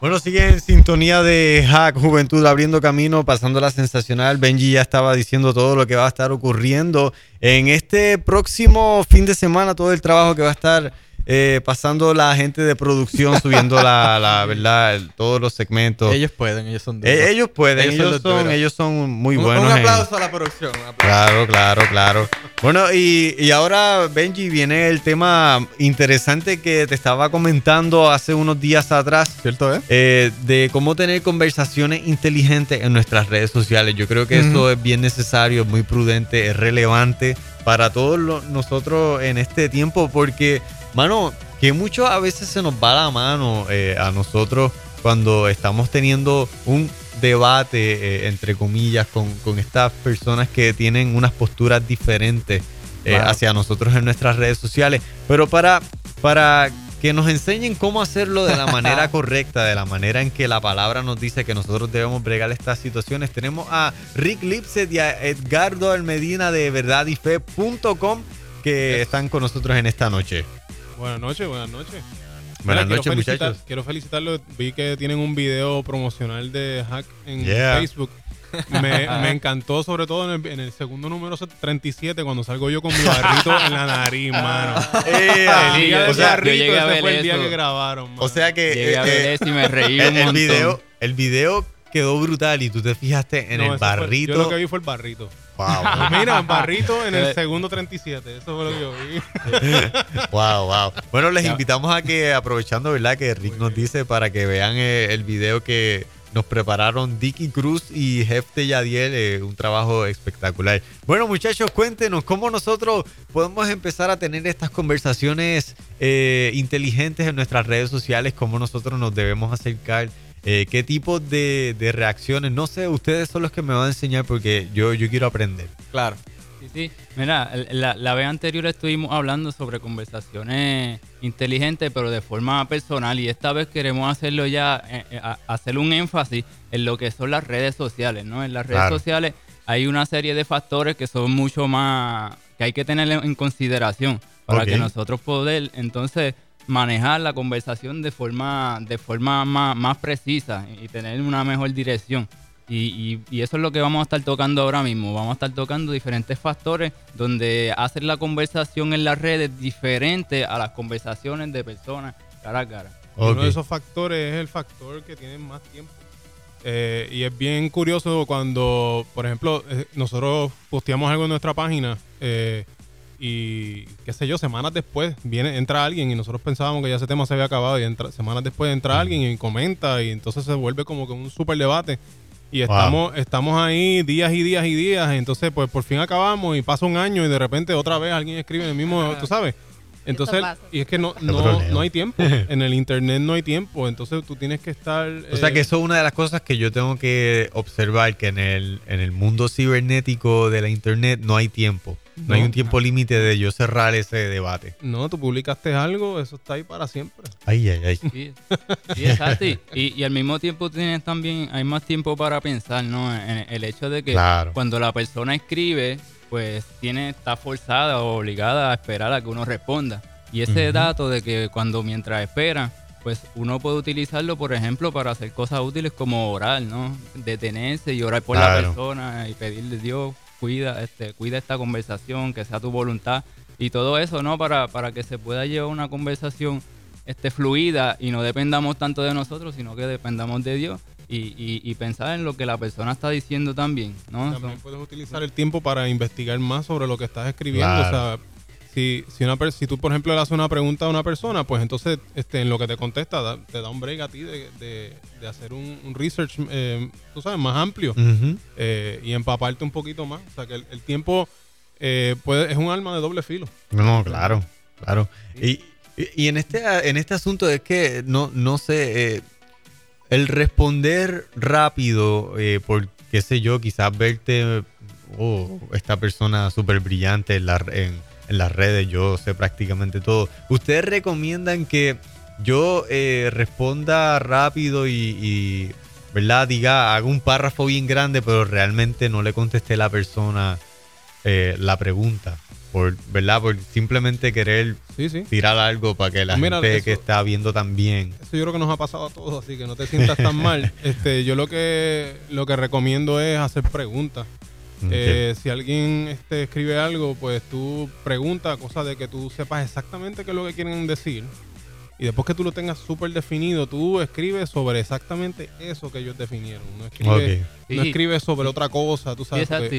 Bueno, sigue en sintonía de Hack Juventud abriendo camino, pasando la sensacional. Benji ya estaba diciendo todo lo que va a estar ocurriendo en este próximo fin de semana, todo el trabajo que va a estar eh, pasando la gente de producción, subiendo la, la verdad, todos los segmentos. Ellos pueden, ellos son eh, ellos pueden, ellos, son, ellos son muy buenos. Un aplauso a la producción. Claro, claro, claro. Bueno, y, y, ahora, Benji, viene el tema interesante que te estaba comentando hace unos días atrás. ¿Cierto, eh? de cómo tener conversaciones inteligentes en nuestras redes sociales. Yo creo que eso es bien necesario, es muy prudente, es relevante para todos nosotros en este tiempo porque Mano, que mucho a veces se nos va la mano eh, a nosotros cuando estamos teniendo un debate, eh, entre comillas, con, estas personas que tienen unas posturas diferentes eh, hacia nosotros en nuestras redes sociales. Pero para, para que nos enseñen cómo hacerlo de la manera correcta, de la manera en que la palabra nos dice que nosotros debemos bregar estas situaciones, tenemos a Rick Lipset y a Edgardo Almedina de verdadyfe.com que están con nosotros en esta noche. Buenas noches, buenas noches. Buenas noches, muchachos. Quiero felicitarlo. Vi que tienen un video promocional de Hack en Facebook. Me, encantó, sobre todo en el, segundo número 37, cuando salgo yo con mi barrito en la nariz, mano. Eh, el o sea, llegué a ver fue el día que grabaron. O sea que. Llegué a eh, ver y me reí el, un Video, el video quedó brutal y tú te fijaste en el barrito. yo lo que vi fue el barrito. Wow. Mira, barrito en el eh. segundo 37. Eso fue lo que yo vi. wow, wow. Bueno, les invitamos a que, aprovechando, ¿verdad? Que Rick nos dice para que vean eh, el video que nos prepararon Dicky Cruz y Jefte Yadiel, eh, un trabajo espectacular. Bueno, muchachos, cuéntenos cómo nosotros podemos empezar a tener estas conversaciones inteligentes en nuestras redes sociales, cómo nosotros nos debemos acercar eh, ¿Qué tipo de, reacciones? No sé, ustedes son los que me van a enseñar porque yo, yo quiero aprender. Claro. Sí, sí. Mira, la, vez anterior estuvimos hablando sobre conversaciones inteligentes, pero de forma personal. Y esta vez queremos hacerlo ya, eh, eh, hacer un énfasis en lo que son las redes sociales, ¿no? En las redes sociales hay una serie de factores que son mucho más, que hay que tener en consideración para que nosotros poder, entonces, manejar la conversación de forma, de forma más, precisa y tener una mejor dirección. Y, eso es lo que vamos a estar tocando ahora mismo. Vamos a estar tocando diferentes factores donde hacer la conversación en las redes diferente a las conversaciones de personas cara a cara. Uno de esos factores es el factor que tienen más tiempo. Eh, y es bien curioso cuando, por ejemplo, eh, nosotros posteamos algo en nuestra página. Eh, y qué sé yo, semanas después viene, entra alguien y nosotros pensábamos que ya ese tema se había acabado y entra, semanas después entra alguien y comenta y entonces se vuelve como que un súper debate. Y estamos, estamos ahí días y días y días. Y entonces, pues por fin acabamos y pasa un año y de repente otra vez alguien escribe en el mismo, tú sabes. Entonces, y es que no, no, no, hay tiempo. En el internet no hay tiempo. Entonces tú tienes que estar. O sea que eh, eso es una de las cosas que yo tengo que observar: que en el, en el mundo cibernético de la internet no hay tiempo. No, hay un tiempo límite de yo cerrar ese debate. No, tú publicaste algo, eso está ahí para siempre. Ay, ay, ay. Sí, exacto. Y, y, al mismo tiempo tienes también, hay más tiempo para pensar, ¿no? En el hecho de que cuando la persona escribe, pues tiene, está forzada o obligada a esperar a que uno responda. Y ese dato de que cuando mientras espera, pues uno puede utilizarlo, por ejemplo, para hacer cosas útiles como orar, ¿no? Detenerse y orar por la persona y pedirle a Dios cuida, este, cuida esta conversación, que sea tu voluntad y todo eso, ¿no? Para, para que se pueda llevar una conversación este, fluida y no dependamos tanto de nosotros, sino que dependamos de Dios y, y, pensar en lo que la persona está diciendo también, ¿no? También puedes utilizar el tiempo para investigar más sobre lo que estás escribiendo, o sea, si, si, una, si tú, por ejemplo, le haces una pregunta a una persona, pues entonces este, en lo que te contesta te da un break a ti de, de, hacer un, research, eh, tú sabes, más amplio eh, y empaparte un poquito más. O sea, que el, tiempo eh, puede, es un arma de doble filo. No, claro, claro. Y, y, en, este, en este asunto es que no, no sé, el responder rápido, por qué sé yo, quizás verte, oh, esta persona súper brillante en la... En, en las redes, yo sé prácticamente todo. ¿Ustedes recomiendan que yo eh, responda rápido y, ¿verdad? Diga, haga un párrafo bien grande, pero realmente no le contesté a la persona eh, la pregunta. por, ¿verdad? Por simplemente querer Sí, sí. tirar algo para que la Mira, gente eso- que está viendo también. Eso yo creo que nos ha pasado a todos, así que no te sientas tan mal. Este, yo lo que lo que recomiendo es hacer preguntas. Eh, si alguien este, escribe algo, pues tú pregunta, cosa de que tú sepas exactamente qué es lo que quieren decir. Y después que tú lo tengas súper definido, tú escribes sobre exactamente eso que ellos definieron. No escribes, Ok. no Sí. escribes sobre otra cosa, tú sabes. exacto.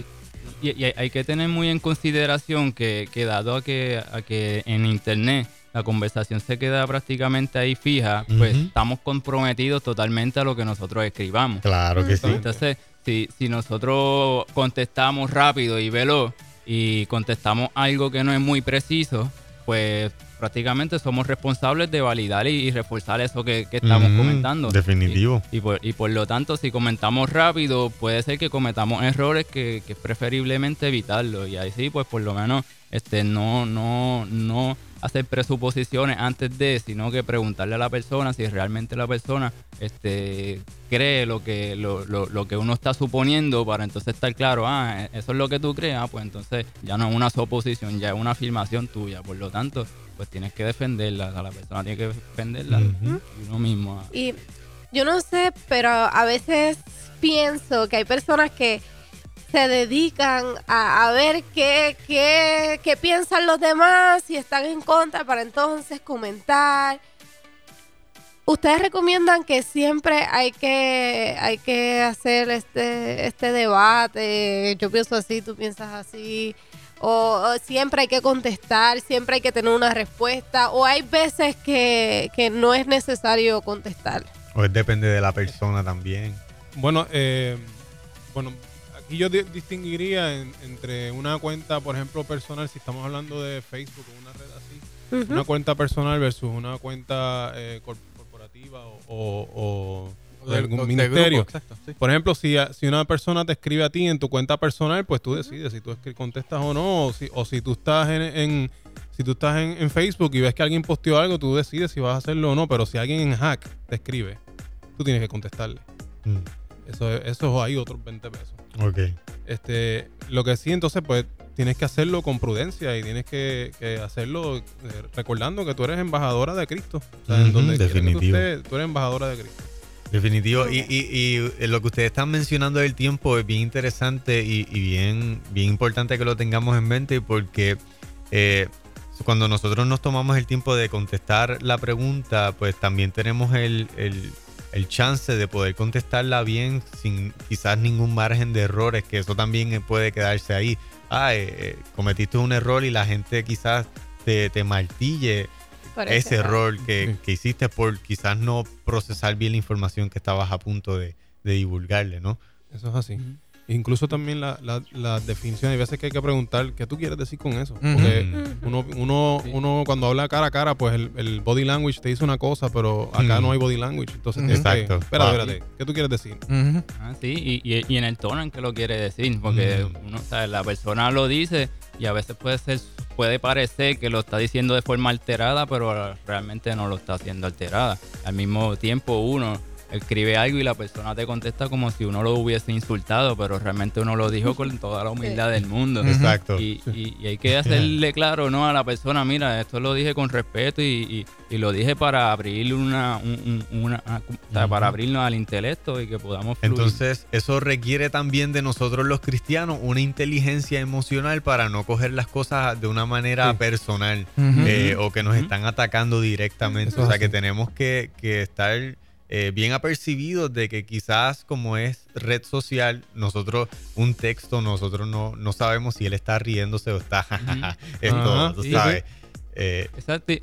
Y, y hay- que tener muy en consideración que, que dado a que, a que en internet la conversación se queda prácticamente ahí fija, pues estamos comprometidos totalmente a lo que nosotros escribamos. Claro que sí. Entonces, si, si nosotros contestamos rápido y veloz y contestamos algo que no es muy preciso, pues prácticamente somos responsables de validar y, y reforzar eso que, que estamos comentando. definitivo. Y, y por, y por lo tanto, si comentamos rápido, puede ser que cometamos errores que, que es preferiblemente evitarlo. Y ahí sí, pues por lo menos este, no, no, no hacer presuposiciones antes de, sino que preguntarle a la persona si realmente la persona este, cree lo que, lo, lo- lo que uno está suponiendo para entonces estar claro, ah, eso es lo que tú crees, ah, pues entonces ya no es una suposición, ya es una afirmación tuya. Por lo tanto, pues tienes que defenderla, o sea, la persona tiene que defenderla uno mismo. ah. Y yo no sé, pero a veces pienso que hay personas que se dedican a, a ver qué, qué, qué piensan los demás, si están en contra, para entonces comentar. Ustedes recomiendan que siempre hay que, hay que hacer este, este debate, yo pienso así, tú piensas así, o, o siempre hay que contestar, siempre hay que tener una respuesta, o hay veces que, que no es necesario contestar. O es depende de la persona también. Bueno, eh, bueno, aquí yo di- distinguiría en- entre una cuenta, por ejemplo, personal, si estamos hablando de Facebook o una red así, una cuenta personal versus una cuenta eh, cor- corporativa o, o- o de algún de ministerio. grupo, exacto, sí. Por ejemplo, si, a- si una persona te escribe a ti en tu cuenta personal, pues tú decides si tú contestas o no, o si, o si tú estás en, en- si tú estás en, en Facebook y ves que alguien posteó algo, tú decides si vas a hacerlo o no, pero si alguien en hack te escribe, tú tienes que contestarle. Mm, Eso, eso hay otros 20 pesos. Ok. Este, lo que sí, entonces, pues tienes que hacerlo con prudencia y tienes que, que hacerlo eh, recordando que tú eres embajadora de Cristo. O sea, en Ujú, donde quiera que tú definitivo. tú eres embajadora de Cristo. Definitivo. Y, y- y lo que ustedes están mencionando del tiempo es bien interesante y, y bien, bien importante que lo tengamos en mente porque eh, cuando nosotros nos tomamos el tiempo de contestar la pregunta, pues también tenemos el, el- el chance de poder contestarla bien sin quizás ningún margen de errores, que eso también puede quedarse ahí. Ah, eh, eh, cometiste un error y la gente quizás te, te martille Por ese error que, Sí. que hiciste por quizás no procesar bien la información que estabas a punto de, de divulgarle, ¿no? Eso es así. Incluso también la, la, la definición, hay veces que hay que preguntar qué tú quieres decir con eso. Porque uno, uno, Sí. uno cuando habla cara a cara, pues el, el body language te dice una cosa, pero acá no hay body language. Entonces, que- Exacto. espérate, Ah. espérate, ¿qué tú quieres decir? Ah, sí, y, y- y en el tono en que lo quiere decir, porque Mm. uno, sabe, la persona lo dice y a veces puede ser, puede parecer que lo está diciendo de forma alterada, pero realmente no lo está haciendo alterada. Al mismo tiempo uno escribe algo y la persona te contesta como si uno lo hubiese insultado, pero realmente uno lo dijo con toda la humildad del mundo. Exacto. Y, y- y hay que hacerle claro ¿no? a la persona, mira, esto lo dije con respeto y, y- y lo dije para abrir una, un- un- una- ah, o sea, para abrirnos al intelecto y que podamos fluir. Entonces, eso requiere también de nosotros los cristianos una inteligencia emocional para no coger las cosas de una manera Sí. personal eh, o que nos están atacando directamente. Eso o sea, que tenemos que, que estar eh, bien apercibidos de que quizás como es red social, nosotros un texto, nosotros no, no sabemos si él está riéndose o está esto, tú sí, sabes. Eh, Exacto.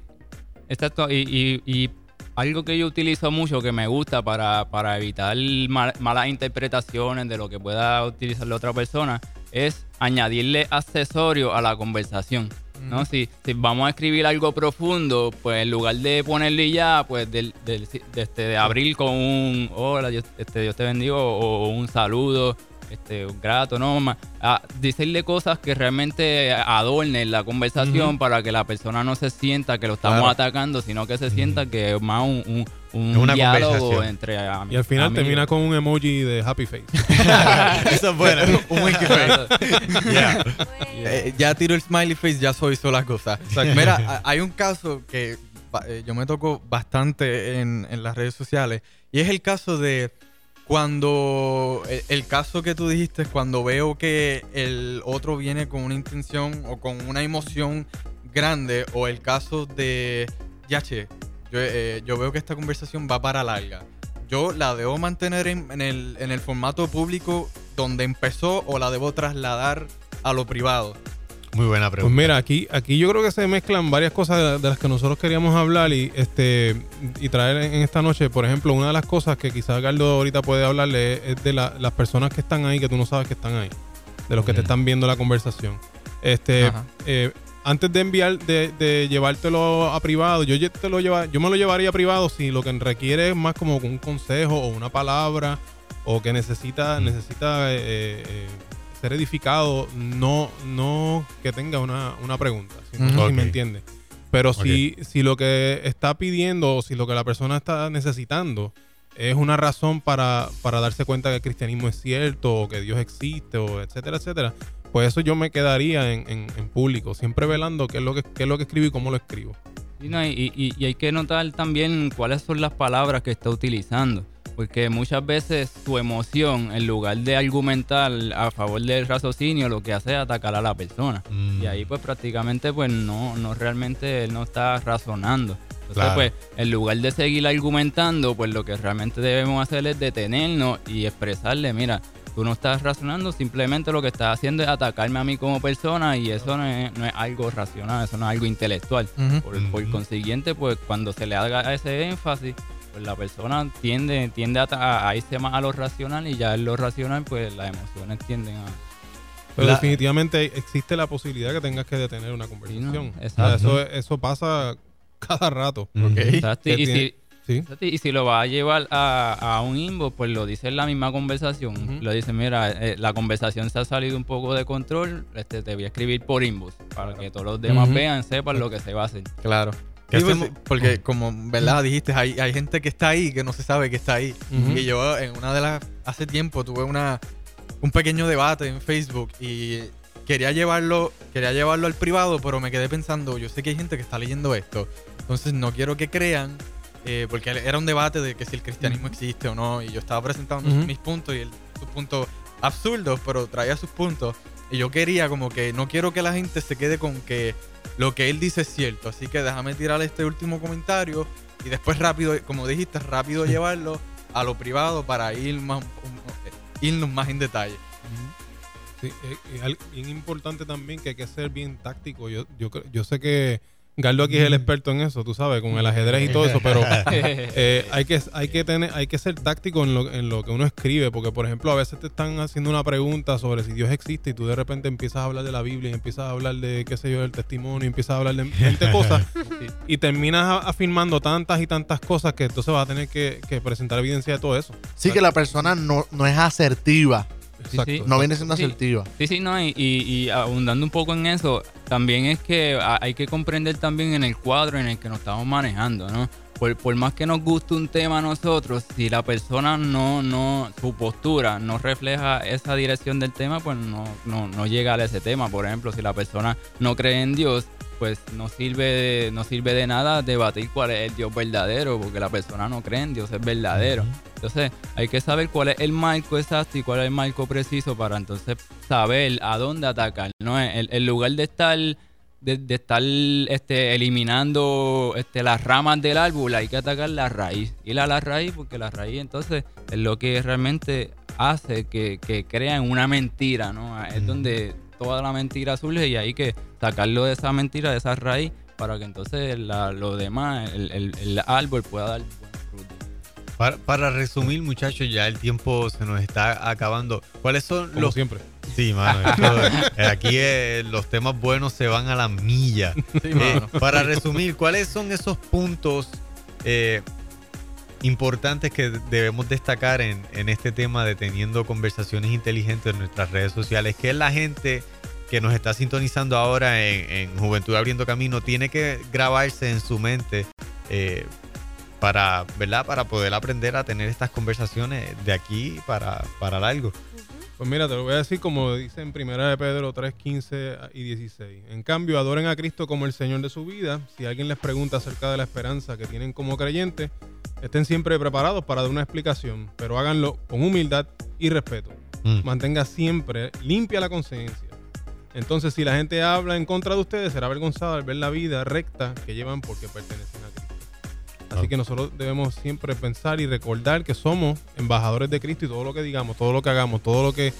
Exacto. Y, y- y algo que yo utilizo mucho que me gusta para, para evitar mal- malas interpretaciones de lo que pueda utilizar la otra persona es añadirle accesorios a la conversación. ¿No? Si, si vamos a escribir algo profundo, pues en lugar de ponerle ya, pues del, del- de, este, de abrir con un hola, Dios, este, Dios te bendiga o, o un saludo, este, grato, ¿no? A decirle cosas que realmente adornen la conversación para que la persona no se sienta que lo estamos Claro. atacando, sino que se sienta que es más un, un, un Es una diálogo entre am- Y al final amigos. termina con un emoji de happy face. Esa es buena. Un winky face. Yeah. Eh, ya tiro el smiley face, ya soy sola cosa. Mira, a- hay un caso que eh, yo me toco bastante en, en las redes sociales y es el caso de cuando el, caso que tú dijiste cuando veo que el otro viene con una intención o con una emoción grande o el caso de yache yo, eh, yo veo que esta conversación va para larga. Yo la debo mantener en, en el, en el formato público donde empezó o la debo trasladar a lo privado Muy buena Pues pregunta. mira, aquí, aquí yo creo que se mezclan varias cosas de, las que nosotros queríamos hablar y este y traer en, esta noche. Por ejemplo, una de las cosas que quizás Gardo ahorita puede hablarle es, de la- las personas que están ahí que tú no sabes que están ahí, de los que te están viendo la conversación. Este, eh, antes de enviar, de, de llevártelo a privado, yo te lo lleva, yo me lo llevaría a privado si lo que requiere es más como un consejo o una palabra o que necesita, necesita eh, eh, ser edificado, no, no que tenga una, una pregunta, si, no sé Ujú. si me entiende. Pero si, si lo que está pidiendo o si lo que la persona está necesitando es una razón para, para darse cuenta que el cristianismo es cierto o que Dios existe o etcétera, etcétera, pues eso yo me quedaría en, en- en público, siempre velando qué es lo que, qué es lo que escribo y cómo lo escribo. Y, y- y hay que notar también cuáles son las palabras que está utilizando. Porque muchas veces su emoción, en lugar de argumentar a favor del raciocinio, lo que hace es atacar a la persona. Mm. Y ahí pues prácticamente pues no, no realmente él no está razonando. Entonces Claro. pues en lugar de seguir argumentando, pues lo que realmente debemos hacer es detenernos y expresarle, mira, tú no estás razonando, simplemente lo que estás haciendo es atacarme a mí como persona y eso no es, no es algo racional, eso no es algo intelectual. Por, por consiguiente, pues cuando se le haga ese énfasis, pues la persona tiende, tiende a, irse más a lo racional y ya en lo racional, pues las emociones tienden a... Pero La- definitivamente existe la posibilidad que tengas que detener una conversación. Sí, no, O sea, exacto. eso, eso pasa cada rato. Ujú. Ok. Exacto, y, tiene- si, Sí. exacto, y si lo va a llevar a, a un inbox, pues lo dice en la misma conversación. Ujú. Lo dice, mira, eh, la conversación se ha salido un poco de control, este, te voy a escribir por inbox para que todos los demás Ujú. vean, sepan lo que se va a hacer. Claro. ¿Qué Sí, hacemos? porque como verdad dijiste, hay, hay gente que está ahí que no se sabe que está ahí. Y yo en una de las hace tiempo tuve una un pequeño debate en Facebook y quería llevarlo quería llevarlo al privado, pero me quedé pensando, yo sé que hay gente que está leyendo esto, entonces no quiero que crean eh, porque era un debate de que si el cristianismo existe o no y yo estaba presentando mis puntos y sus puntos absurdos, pero traía sus puntos y yo quería como que no quiero que la gente se quede con que lo que él dice es cierto, así que déjame tirar este último comentario y después rápido, como dijiste, rápido llevarlo a lo privado para ir más, irnos más en detalle. Sí, al- bien importante también que hay que ser bien táctico. Yo, yo, yo sé que Gardo aquí es el experto en eso, tú sabes, con el ajedrez y todo eso, pero eh, hay, que, hay, que tener, hay que ser táctico en lo, en lo que uno escribe, porque por ejemplo a veces te están haciendo una pregunta sobre si Dios existe y tú de repente empiezas a hablar de la Biblia y empiezas a hablar de, qué sé yo, del testimonio y empiezas a hablar de 20 cosas y terminas afirmando tantas y tantas cosas que entonces vas a tener que, que presentar evidencia de todo eso. Sí que la persona no, no es asertiva. Exacto. sí. No viene siendo Sí. asertiva. Sí, sí, no, y, y, y abundando un poco en eso, también es que hay que comprender también en el cuadro en el que nos estamos manejando, ¿no? Por, por más que nos guste un tema a nosotros, si la persona no, no, su postura no refleja esa dirección del tema, pues no, no, no llega a ese tema. Por ejemplo, si la persona no cree en Dios, pues no sirve, de, no sirve de nada debatir cuál es el Dios verdadero, porque la persona no cree en Dios es verdadero. Entonces hay que saber cuál es el marco exacto y cuál es el marco preciso para entonces saber a dónde atacar. ¿no? En, en lugar de estar, de, de estar este, eliminando este, las ramas del árbol, hay que atacar la raíz. Ir a la raíz porque la raíz entonces es lo que realmente hace que, que crean una mentira. ¿no? Es donde toda la mentira surge y hay que sacarlo de esa mentira, de esa raíz, para que entonces la- lo demás, el, el- el árbol pueda dar buen fruto. Para, para resumir, muchachos, ya el tiempo se nos está acabando. ¿Cuáles son Como los siempre. Sí, mano. esto- eh, aquí eh, los temas buenos se van a la milla. Sí, Eh, para resumir, ¿cuáles son esos puntos eh, importantes que debemos destacar en, en este tema de teniendo conversaciones inteligentes en nuestras redes sociales, que es la gente que nos está sintonizando ahora en, Juventud Abriendo Camino, tiene que grabarse en su mente para, ¿verdad? para poder aprender a tener estas conversaciones de aquí para, para largo. Pues mira, te lo voy a decir como dice en Primera de Pedro 3, 15 y 16. En cambio, adoren a Cristo como el Señor de su vida. Si alguien les pregunta acerca de la esperanza que tienen como creyentes, estén siempre preparados para dar una explicación, pero háganlo con humildad y respeto. Mm. Mantenga siempre limpia la conciencia entonces, si la gente habla en contra de ustedes, será avergonzado al ver la vida recta que llevan porque pertenecen. Así que nosotros debemos siempre pensar y recordar que somos embajadores de Cristo y todo lo que digamos, todo lo que hagamos, todo lo que,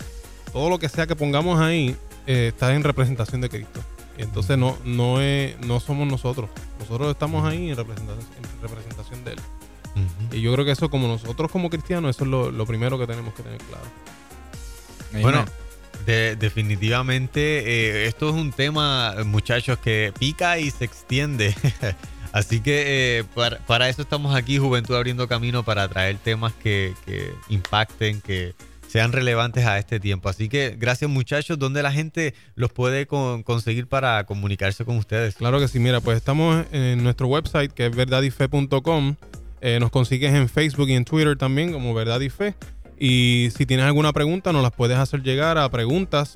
todo lo que sea que pongamos ahí eh, está en representación de Cristo. entonces no, no, es, no somos nosotros. Nosotros estamos ahí en representación, representación de Él. Y yo creo que eso como nosotros como cristianos, eso es lo, primero que tenemos que tener claro. Bueno, definitivamente, eh, esto es un tema, muchachos, que pica y se extiende. Así que eh, para, eso estamos aquí, Juventud Abriendo Camino, para traer temas que, impacten, que sean relevantes a este tiempo. Así que gracias muchachos, ¿dónde la gente los puede conseguir para comunicarse con ustedes? Claro que sí, mira, pues estamos en nuestro website que es verdadyfe.com. Eh, nos consigues en Facebook y en Twitter también como Verdad y Fe. Y si tienes alguna pregunta, nos las puedes hacer llegar a preguntas